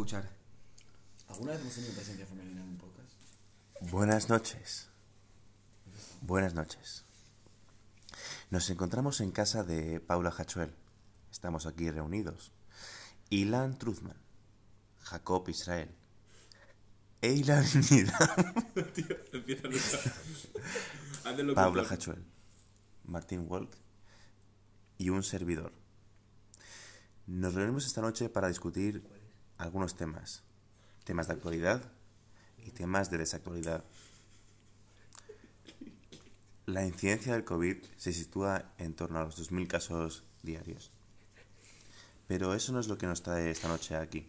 escuchar. ¿Alguna vez hemos tenido presencia femenina en un podcast? Buenas noches. Buenas noches. Nos encontramos en casa de Paula Hachuel. Estamos aquí reunidos. Ilan Truzman, Jacob Israel, Eilan Nidam, Empieza a luchar. Hazlo Paula Hachuel, Martín Walk y un servidor. Nos reunimos esta noche para discutir algunos temas. Temas de actualidad y temas de desactualidad. La incidencia del COVID se sitúa en torno a los 2.000 casos diarios. Pero eso no es lo que nos trae esta noche aquí.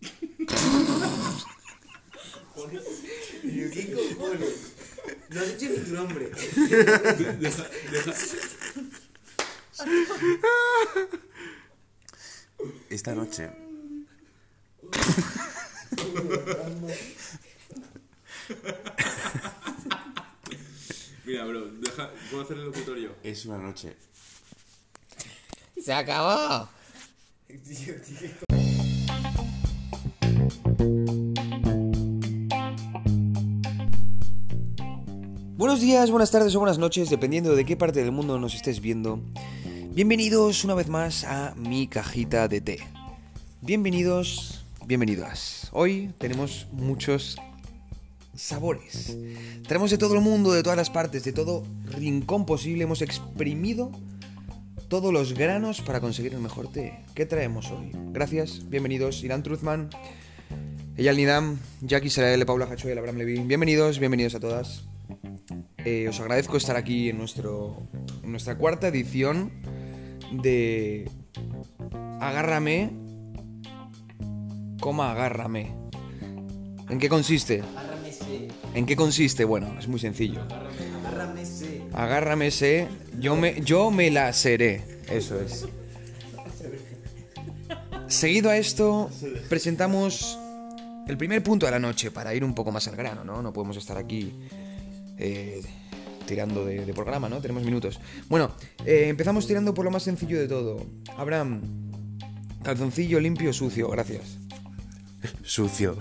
¿Pero qué cojones? No has dicho ni tu nombre. Deja, deja. Esta noche Mira, bro, deja. ¿Puedo hacer el locutorio? es una noche ¡Se acabó! Buenos días, buenas tardes o buenas noches, dependiendo de qué parte del mundo nos estés viendo. Bienvenidos una vez más a mi cajita de té. Bienvenidos, bienvenidas. Hoy tenemos muchos sabores. Tenemos de todo el mundo, de todas las partes, de todo rincón posible. Hemos exprimido todos los granos para conseguir el mejor té. ¿Qué traemos hoy? Gracias, bienvenidos. Irán Truzman, Eyal Nidam, Jackie Israel, Paula Hachoy, Abraham Levin. Bienvenidos, bienvenidos a todas. Eh, os agradezco estar aquí en nuestra cuarta edición de Agárrame, coma Agárrame. ¿En qué consiste? Agárrame. ¿En qué consiste? Bueno, es muy sencillo. Agárrame ese. Agárrame yo me, yo me la seré. Eso es. Seguido a esto, presentamos el primer punto de la noche para ir un poco más al grano, ¿no? No podemos estar aquí eh, tirando de, de programa, ¿no? Tenemos minutos. Bueno, eh, empezamos tirando por lo más sencillo de todo. Abraham, calzoncillo limpio o sucio, gracias. sucio.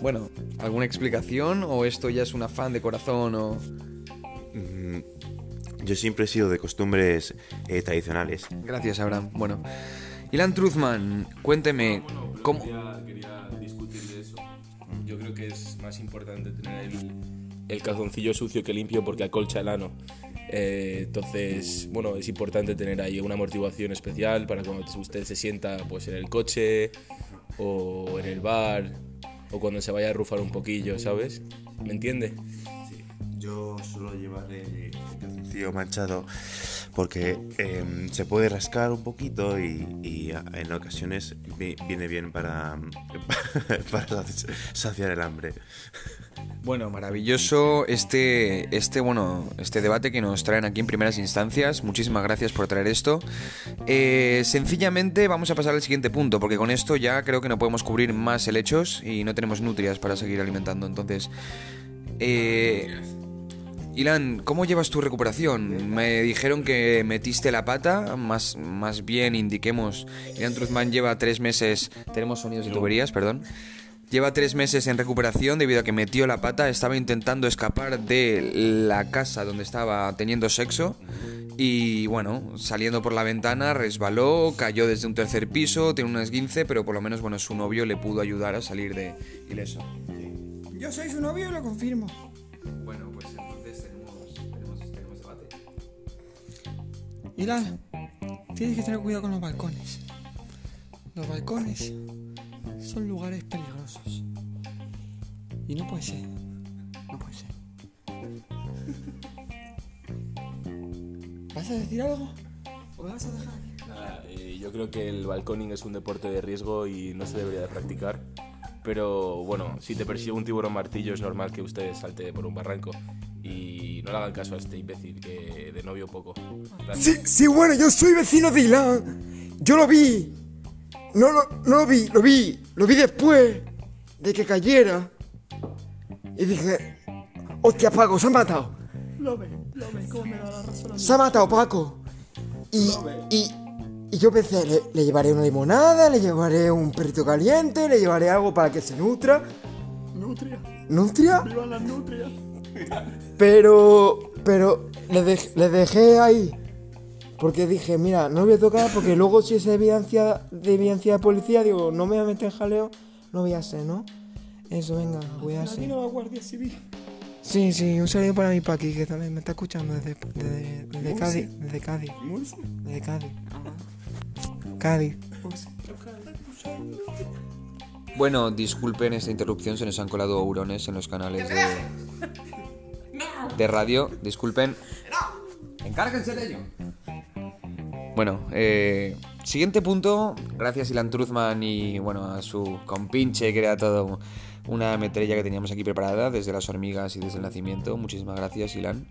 Bueno, ¿alguna explicación o esto ya es un afán de corazón o...? Mm, Yo siempre he sido de costumbres eh, tradicionales. Gracias, Abraham. Bueno, Ilan Truzman, cuénteme, ¿cómo...? Quería, quería discutir de eso. Yo creo que es más importante tener el, el calzoncillo sucio que limpio porque acolcha el ano. Eh, entonces, bueno, es importante tener ahí una amortiguación especial para cuando usted se sienta pues, en el coche o en el bar o cuando se vaya a rufar un poquillo, ¿sabes? ¿Me entiende? Yo suelo llevar el calzoncillo manchado porque em, se puede rascar un poquito y, en ocasiones vi- viene bien para, para saciar el hambre. Bueno, maravilloso este, este, bueno, este debate que nos traen aquí en primeras instancias. Muchísimas gracias por traer esto. Eh, sencillamente vamos a pasar al siguiente punto, porque con esto ya creo que no podemos cubrir más helechos y no tenemos nutrias para seguir alimentando. Entonces, eh, Ilan, ¿cómo llevas tu recuperación? Me dijeron que metiste la pata, más, más bien indiquemos, Ilan Truzman lleva tres meses, tenemos sonidos de tuberías, perdón. Lleva tres meses en recuperación debido a que metió la pata, estaba intentando escapar de la casa donde estaba teniendo sexo y bueno, saliendo por la ventana resbaló, cayó desde un tercer piso, tiene un esguince, pero por lo menos bueno, su novio le pudo ayudar a salir de ileso. Yo soy su novio y lo confirmo. Bueno, Ilan, tienes que tener cuidado con los balcones. Los balcones son lugares peligrosos. Y no puede ser. No puede ser. ¿Vas a decir algo? ¿O me vas a dejar? Nada, eh, yo creo que el balconing es un deporte de riesgo y no se debería de practicar. Pero bueno, si te persigue un tiburón martillo es normal que usted salte por un barranco. No le hagan caso a este imbécil que de novio poco. Sí, sí, bueno, yo soy vecino de Ilan. Yo lo vi. No lo, no lo vi, lo vi. Lo vi después de que cayera. Y dije, hostia, Paco, se ha matado. Lo ve, lo ve, cómo me da la razón. Se ha matado Paco. Y, y, Y yo pensé, le, le llevaré una limonada, le llevaré un perrito caliente, le llevaré algo para que se nutra. Nutria. ¿Nutria? ¡Viva la nutria! Pero, pero le, dej- le dejé ahí. Porque dije, mira, no voy a tocar porque luego si es evidencia de evidencia de policía, digo, no me voy a meter en jaleo, no voy a ser, ¿no? Eso, venga, voy a ser. la Guardia Civil. Sí, sí, un saludo para mi Paqui, que también me está escuchando desde, desde, desde Cádiz. Desde Cádiz. Desde Cádiz. Cádiz. Bueno, disculpen esta interrupción, se nos han colado hurones en los canales de, de radio. Disculpen. Encárguense de ello. Bueno, eh, siguiente punto. Gracias Ilan Truzman y bueno, a su compinche que era todo una metralla que teníamos aquí preparada desde las hormigas y desde el nacimiento. Muchísimas gracias, Ilan.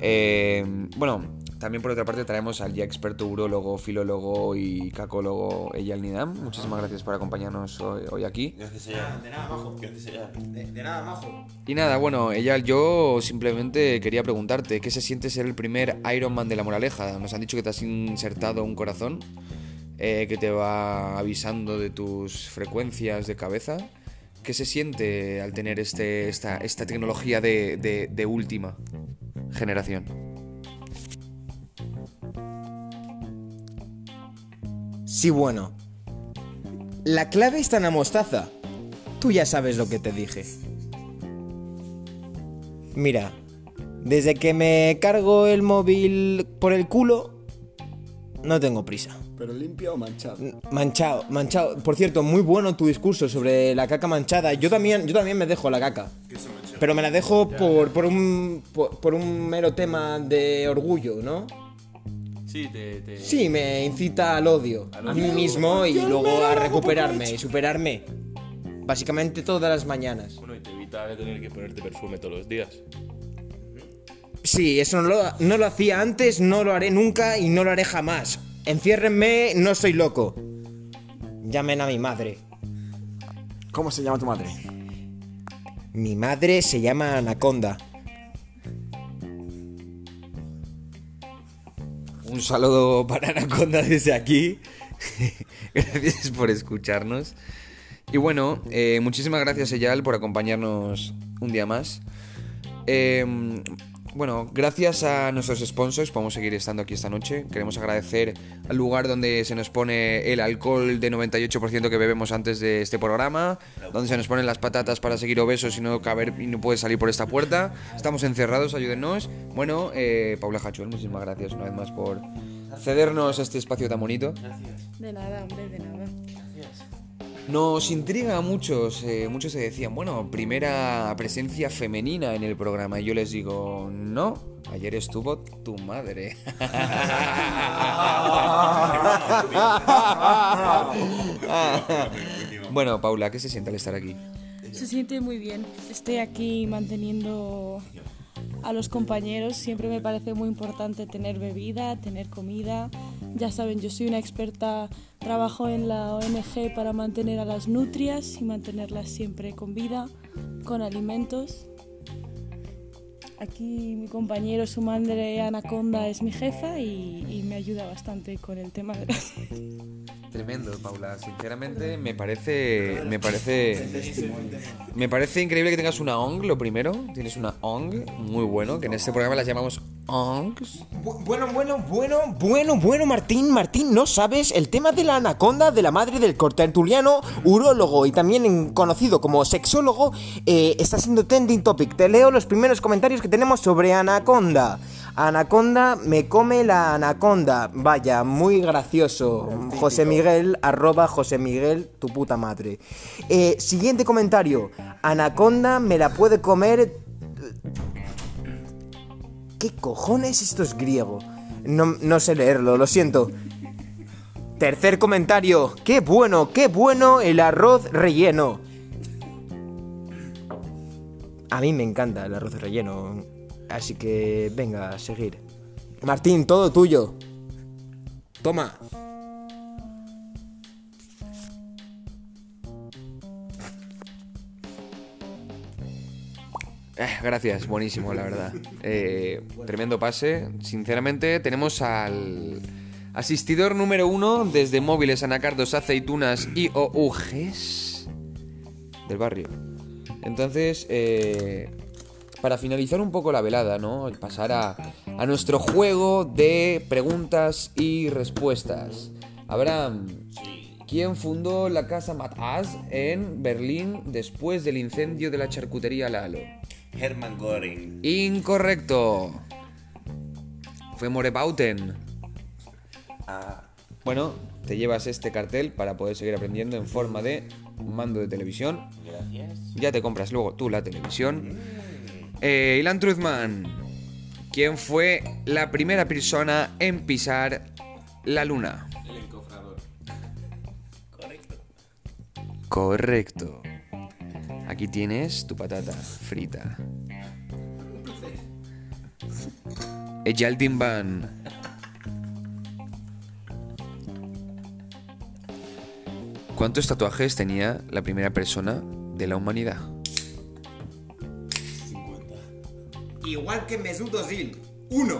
Eh, bueno, también por otra parte traemos al ya experto urólogo, filólogo y cacólogo Eyal Nidam. Muchísimas gracias por acompañarnos hoy, hoy aquí. Gracias allá. De nada, majo. Gracias allá. De, de nada, majo. Y nada, bueno, Eyal, yo simplemente quería preguntarte, ¿qué se siente ser el primer Iron Man de la moraleja? Nos han dicho que te has insertado un corazón eh, que te va avisando de tus frecuencias de cabeza. ¿Qué se siente al tener este, esta, esta tecnología de, de- de última generación? Sí, bueno. La clave está en la mostaza. Tú ya sabes lo que te dije. Mira, desde que me cargo el móvil por el culo, no tengo prisa. ¿Pero limpio o manchado? Manchado, manchado. Por cierto, muy bueno tu discurso sobre la caca manchada. Yo también, yo también me dejo la caca. Pero me la dejo por, por un por, por un mero tema de orgullo, ¿no? Sí, te, te- Sí, me incita al odio a mí mismo y luego a recuperarme y superarme. Básicamente todas las mañanas. Bueno, y te evita tener que ponerte perfume todos los días. Sí, eso no lo, no lo hacía antes, no lo haré nunca y no lo haré jamás. Enciérrenme, no soy loco. Llamen a mi madre. ¿Cómo se llama tu madre? Mi madre se llama Anaconda. Un saludo para Anaconda desde aquí. gracias por escucharnos. Y bueno, eh, muchísimas gracias, Eyal, por acompañarnos un día más. Eh, bueno, gracias a nuestros sponsors podemos seguir estando aquí esta noche. Queremos agradecer al lugar donde se nos pone el alcohol de 98% que bebemos antes de este programa, donde se nos ponen las patatas para seguir obesos y no caber y no puedes salir por esta puerta. Estamos encerrados, ayúdennos. Bueno, eh, Paula Hachuel, muchísimas gracias una vez más por cedernos este espacio tan bonito. De nada, hombre, de nada. Nos intriga a muchos, eh, muchos se decían, bueno, primera presencia femenina en el programa. Y yo les digo, no, ayer estuvo tu madre. bueno, Paula, ¿qué se siente al estar aquí? Se siente muy bien. Estoy aquí manteniendo a los compañeros. Siempre me parece muy importante tener bebida, tener comida. Ya saben, yo soy una experta, trabajo en la ONG para mantener a las nutrias y mantenerlas siempre con vida, con alimentos. Aquí mi compañero, su madre Anaconda, es mi jefa y, me ayuda bastante con el tema de las... Tremendo, Paula. Sinceramente, me parece. Me parece. Me parece increíble que tengas una ONG, lo primero. Tienes una ONG muy bueno, que en este programa las llamamos Bu- Bueno, bueno, bueno, bueno, bueno, Martín, Martín, ¿no sabes? El tema de la anaconda de la madre del cortertuliano, urólogo y también conocido como sexólogo, eh, está siendo trending topic. Te leo los primeros comentarios que tenemos sobre anaconda. Anaconda me come la anaconda. Vaya, muy gracioso. José Miguel, arroba José Miguel, tu puta madre. Eh, siguiente comentario. Anaconda me la puede comer ¿Qué cojones esto es griego? No, no sé leerlo, lo siento. Tercer comentario. Qué bueno, qué bueno el arroz relleno. A mí me encanta el arroz relleno. Así que venga, a seguir. Martín, todo tuyo. Toma. Eh, gracias, buenísimo, la verdad. Eh, tremendo pase. Sinceramente, tenemos al, Asistidor número uno desde móviles, anacardos, aceitunas y OUGs del barrio. Entonces, eh, para finalizar un poco la velada, ¿no? Pasar a, a nuestro juego de preguntas y respuestas. Abraham, ¿quién fundó la casa Matas en Berlín después del incendio de la charcutería Lalo? Hermann Göring. Incorrecto. Fue Morebauten. Bueno, te llevas este cartel para poder seguir aprendiendo en forma de mando de televisión. Ya te compras luego tú la televisión. Eh, Ilan Truthman. ¿Quién fue la primera persona en pisar la luna? El encofrador. Correcto. Aquí tienes tu patata frita. Eyaldimban. ¿Cuántos tatuajes tenía la primera persona de la humanidad? Igual que Mesut Özil. Uno.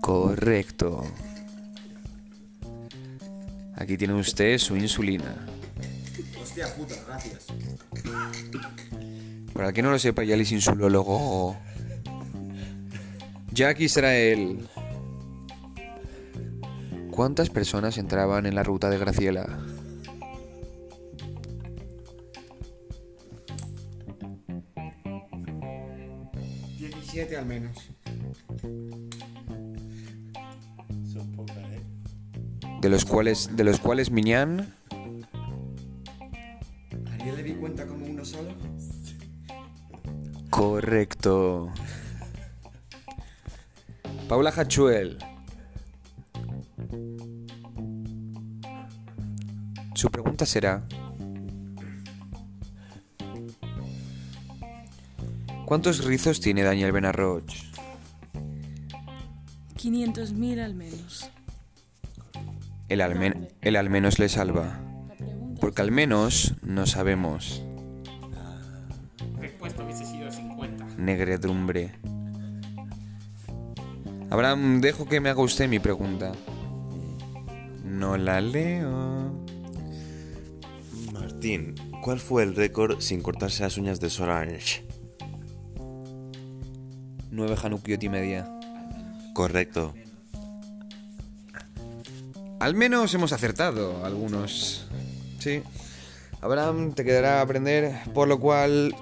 Correcto. Aquí tiene usted su insulina. Hostia puta, gracias. Para que no lo sepa, ya es insulólogo. Jack Israel. ¿Cuántas personas entraban en la ruta de Graciela? Diecisiete al menos. De los cuales, de los cuales Miñán. ¿Ariel le di cuenta como uno solo? Correcto. Paula Hachuel. Su pregunta será... ¿Cuántos rizos tiene Daniel Benarroch? 500.000 al menos. El, almen- el al menos le salva. Porque al menos no sabemos. Respuesta hubiese sido 50. Negredumbre. Abraham, dejo que me haga usted mi pregunta. No la leo. Martín, ¿cuál fue el récord sin cortarse las uñas de Solange? Nueve Hanukiot y media. Correcto. Al menos hemos acertado algunos. Sí. Abraham, te quedará aprender, por lo cual,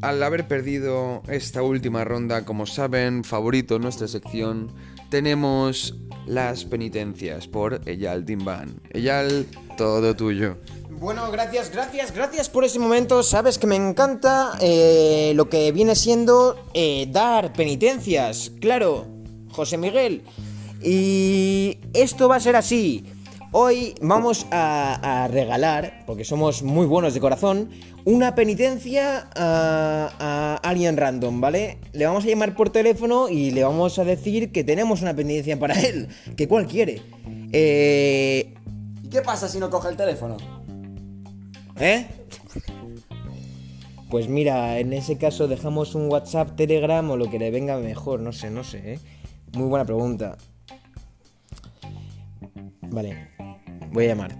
al haber perdido esta última ronda, como saben, favorito en nuestra sección, tenemos las penitencias por Eyal Dimban. Eyal, todo tuyo. Bueno, gracias, gracias, gracias por ese momento. Sabes que me encanta eh, lo que viene siendo eh, dar penitencias. Claro, José Miguel. Y esto va a ser así. Hoy vamos a, regalar, porque somos muy buenos de corazón, una penitencia a, alguien random, ¿vale? Le vamos a llamar por teléfono y le vamos a decir que tenemos una penitencia para él. Que cuál quiere. Eh, ¿Y qué pasa si no coge el teléfono? ¿Eh? Pues mira, en ese caso dejamos un WhatsApp, Telegram o lo que le venga mejor, no sé, no sé, ¿eh? Muy buena pregunta. Vale, voy a llamar.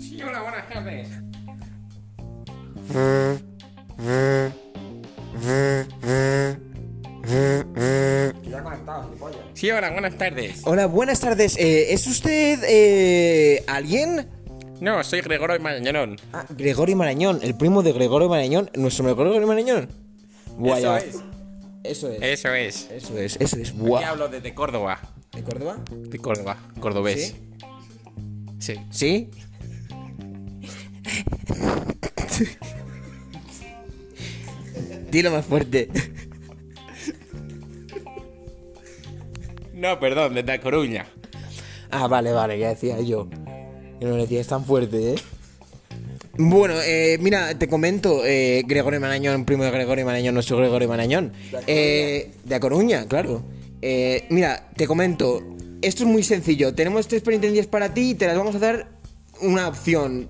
Sí, hola, buenas tardes. Sí, hola, buenas tardes. Hola, buenas tardes. eh, ¿Es usted eh, alguien? No, soy Gregorio Marañón. Ah, Gregorio Marañón, el primo de Gregorio Marañón. ¿Nuestro Gregorio Marañón? Eso es. Eso es. Eso es. Eso es, eso es. Aquí Buah. hablo desde Córdoba. ¿De Córdoba? De Córdoba, cordobés. Sí. ¿Sí? Dilo más fuerte. No, perdón, desde Coruña. Ah, vale, vale, ya decía yo. Que no lo decías tan fuerte, ¿eh? Bueno, eh, mira, te comento, eh, Gregorio Marañón, primo de Gregorio Marañón, nuestro Gregorio Marañón. Eh, de A Coruña, claro. Eh, mira, te comento, esto es muy sencillo. Tenemos tres penitencias para ti y te las vamos a dar una opción.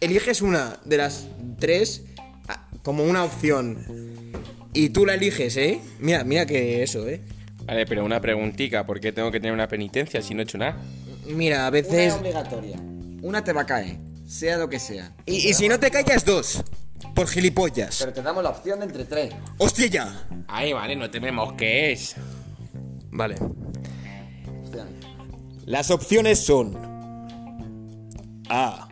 Eliges una de las tres. Ah, como una opción y tú la eliges, ¿eh? Mira, mira que eso, ¿eh? Vale, pero una preguntica, ¿por qué tengo que tener una penitencia si no he hecho nada? Mira, a veces... obligatoria. Una te va a caer, sea lo que sea. Y, y si no te callas, dos. Por gilipollas. Pero te damos la opción de entre tres. ¡Hostia ya! Ay, vale, no te me mosques. Vale. Las opciones son... A.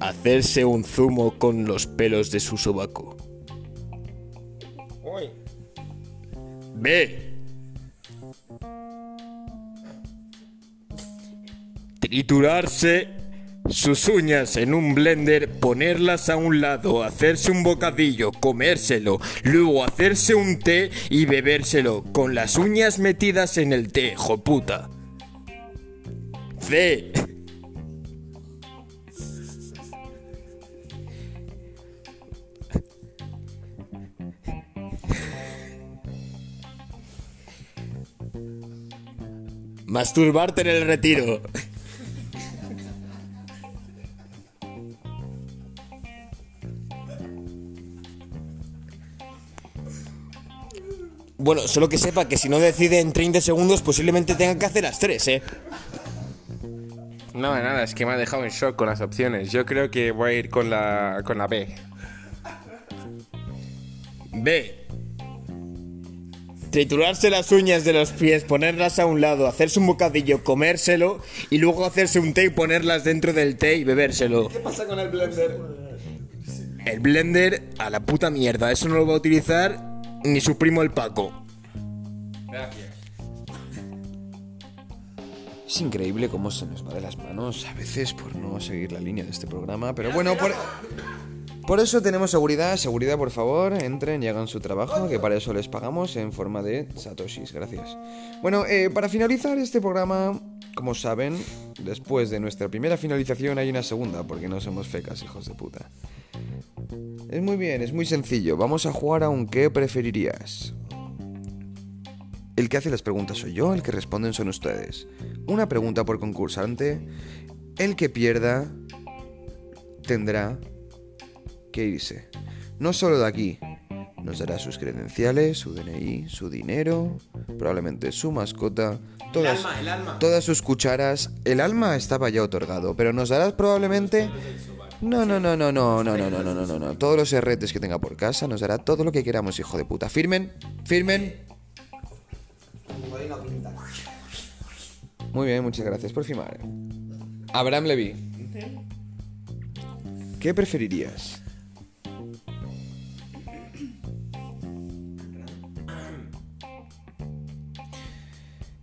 Hacerse un zumo con los pelos de su sobaco. B. Triturarse sus uñas en un blender, ponerlas a un lado, hacerse un bocadillo, comérselo, luego hacerse un té y bebérselo, con las uñas metidas en el té, joputa. C. Masturbarte en el retiro. Bueno, solo que sepa que si no decide en 30 segundos, posiblemente tenga que hacer las tres, ¿eh? No, nada, es que me ha dejado en shock con las opciones. Yo creo que voy a ir con la, con la B. B. Triturarse las uñas de los pies, ponerlas a un lado, hacerse un bocadillo, comérselo y luego hacerse un té y ponerlas dentro del té y bebérselo. ¿Qué pasa con el blender? El blender a la puta mierda, eso no lo va a utilizar ni su primo el Paco. Es increíble cómo se nos va de las manos a veces por no seguir la línea de este programa, pero bueno, por, por eso tenemos seguridad. Seguridad, por favor, entren y hagan su trabajo, que para eso les pagamos en forma de satoshis. Gracias. Bueno, eh, para finalizar este programa, como saben, después de nuestra primera finalización hay una segunda, porque no somos fecas, hijos de puta. Es muy bien, es muy sencillo. Vamos a jugar a un ¿qué preferirías? El que hace las preguntas soy yo, el que responden son ustedes. Una pregunta por concursante. El que pierda tendrá que irse. No solo de aquí. Nos dará sus credenciales, su DNI, su dinero, probablemente su mascota, todas, todas sus cucharas. El alma estaba ya otorgado, pero nos dará probablemente... No, no, no, no, no, no, no, no, no, no, no, no. Todos los herretes que tenga por casa nos dará todo lo que queramos, hijo de puta. Firmen, firmen. Muy bien, muchas gracias por firmar. Abraham Levy. ¿Qué preferirías?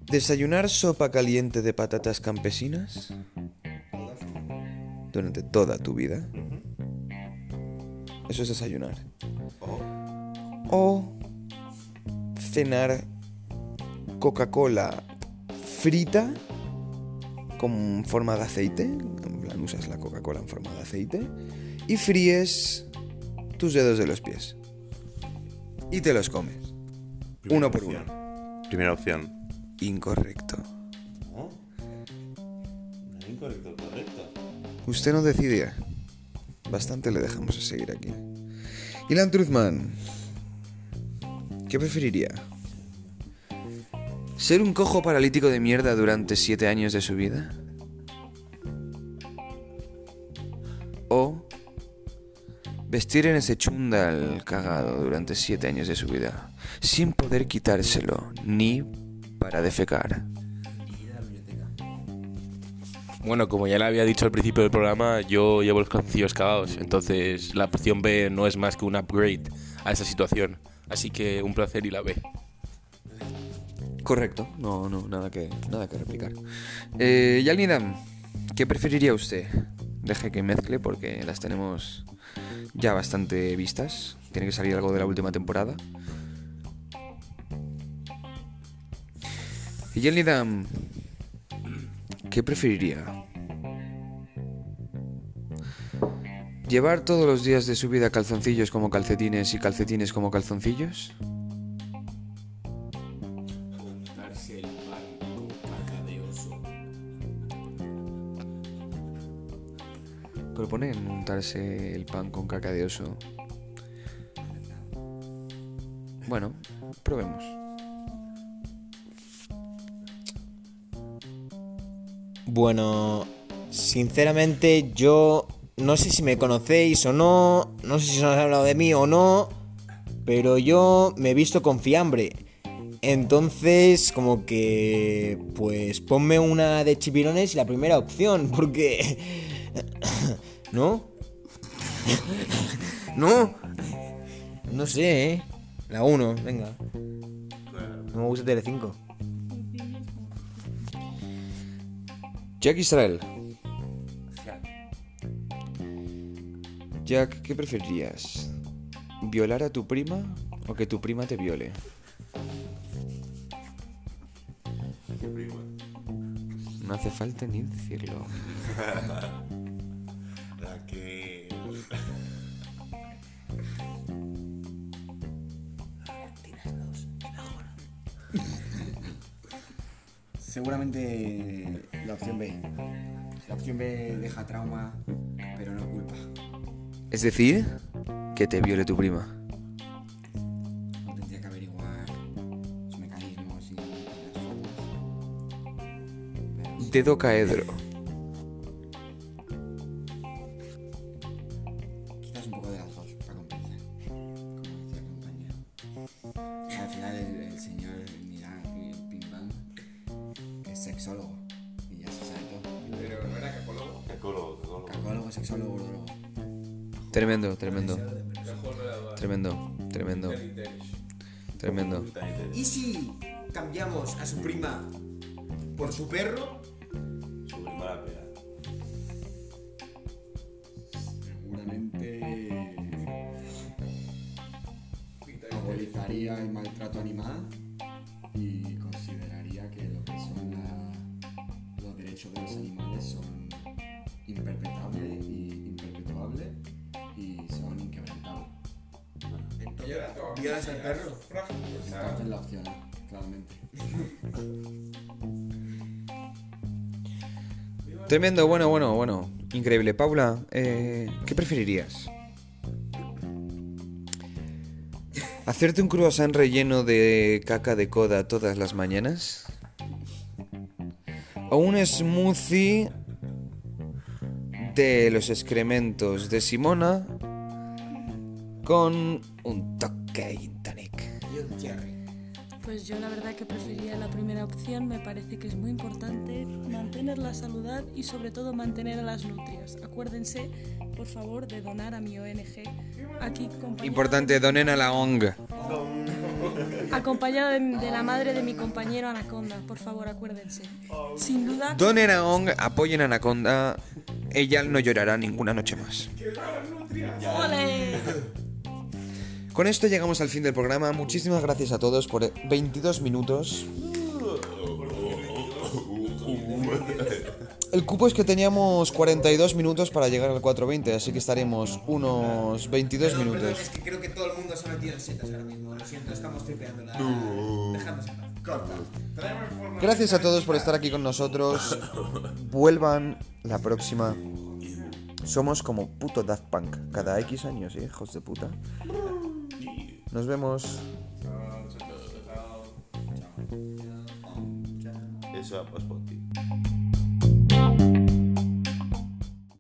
¿Desayunar sopa caliente de patatas campesinas? Durante toda tu vida. Eso es desayunar. O cenar Coca-Cola frita con forma de aceite. En plan, usas la Coca-Cola en forma de aceite. Y fríes tus dedos de los pies. Y te los comes. Uno por uno. Primera opción. Incorrecto, Usted no decidía. Bastante le dejamos a seguir aquí. Ilan Truzman. ¿Qué preferiría? ¿Ser un cojo paralítico de mierda durante siete años de su vida? ¿O vestir en ese chundal cagado durante siete años de su vida sin poder quitárselo ni para defecar? Bueno, como ya le había dicho al principio del programa, yo llevo los calzoncillos cagados. Entonces, la opción B no es más que un upgrade a esa situación. Así que un placer y la B. Correcto, no, no, nada que, nada que replicar. Eh, Yalnidam, ¿qué preferiría usted? Deje que mezcle porque las tenemos ya bastante vistas. Tiene que salir algo de la última temporada. Y Yalnidam, ¿Qué preferiría? ¿Llevar todos los días de su vida calzoncillos como calcetines y calcetines como calzoncillos? Untarse el. Proponen el pan con caca de oso. Bueno, probemos. Bueno, sinceramente yo no sé si me conocéis o no, no sé si os habéis hablado de mí o no, pero yo me he visto con fiambre. Entonces, como que, pues ponme una de chipirones y la primera opción, porque... ¿No? ¿No? No sé, ¿eh? La 1, venga. No me gusta Telecinco. Jack Israel. Jack, ¿qué preferirías? ¿Violar a tu prima o que tu prima te viole? No hace falta ni decirlo. Seguramente la opción B. La opción B deja trauma, pero no culpa. Es decir, que te viole tu prima. Tendría que averiguar los mecanismos y las formas. Dedo caedro. Sexólogo. Tremendo, tremendo. Tremendo, tremendo. Tremendo. ¿Y si cambiamos a su prima por su perro? Su prima la pega. Seguramente abolizaría el maltrato animal Tremendo, bueno, bueno, bueno. Increíble. Paula, eh, ¿qué preferirías? ¿Hacerte un croissant relleno de caca de coda todas las mañanas? ¿O un smoothie de los excrementos de Simona con un toque? Pues yo la verdad que preferiría la primera opción, me parece que es muy importante mantener la salud y sobre todo mantener a las nutrias. Acuérdense, por favor, de donar a mi ONG. Aquí Importante, donen a la ONG. Acompañado de, de la madre de mi compañero Anaconda, por favor, acuérdense. Sin duda, Donen a ONG, apoyen a Anaconda. Ella no llorará ninguna noche más. ¡ole! Con esto llegamos al fin del programa. Muchísimas gracias a todos por 22 minutos. El cupo es que teníamos 42 minutos para llegar al 420, así que estaremos unos 22 Perdón, perdón, minutos. es que creo que todo el mundo se ha metido en setas ahora mismo. Lo siento, estamos tripeando la. Dejándose en paz. Corta. Gracias a todos por estar aquí con nosotros. Vuelvan la próxima. Somos como puto Daft Punk. Cada X años, ¿eh? hijos de puta. Nos vemos. A pospon.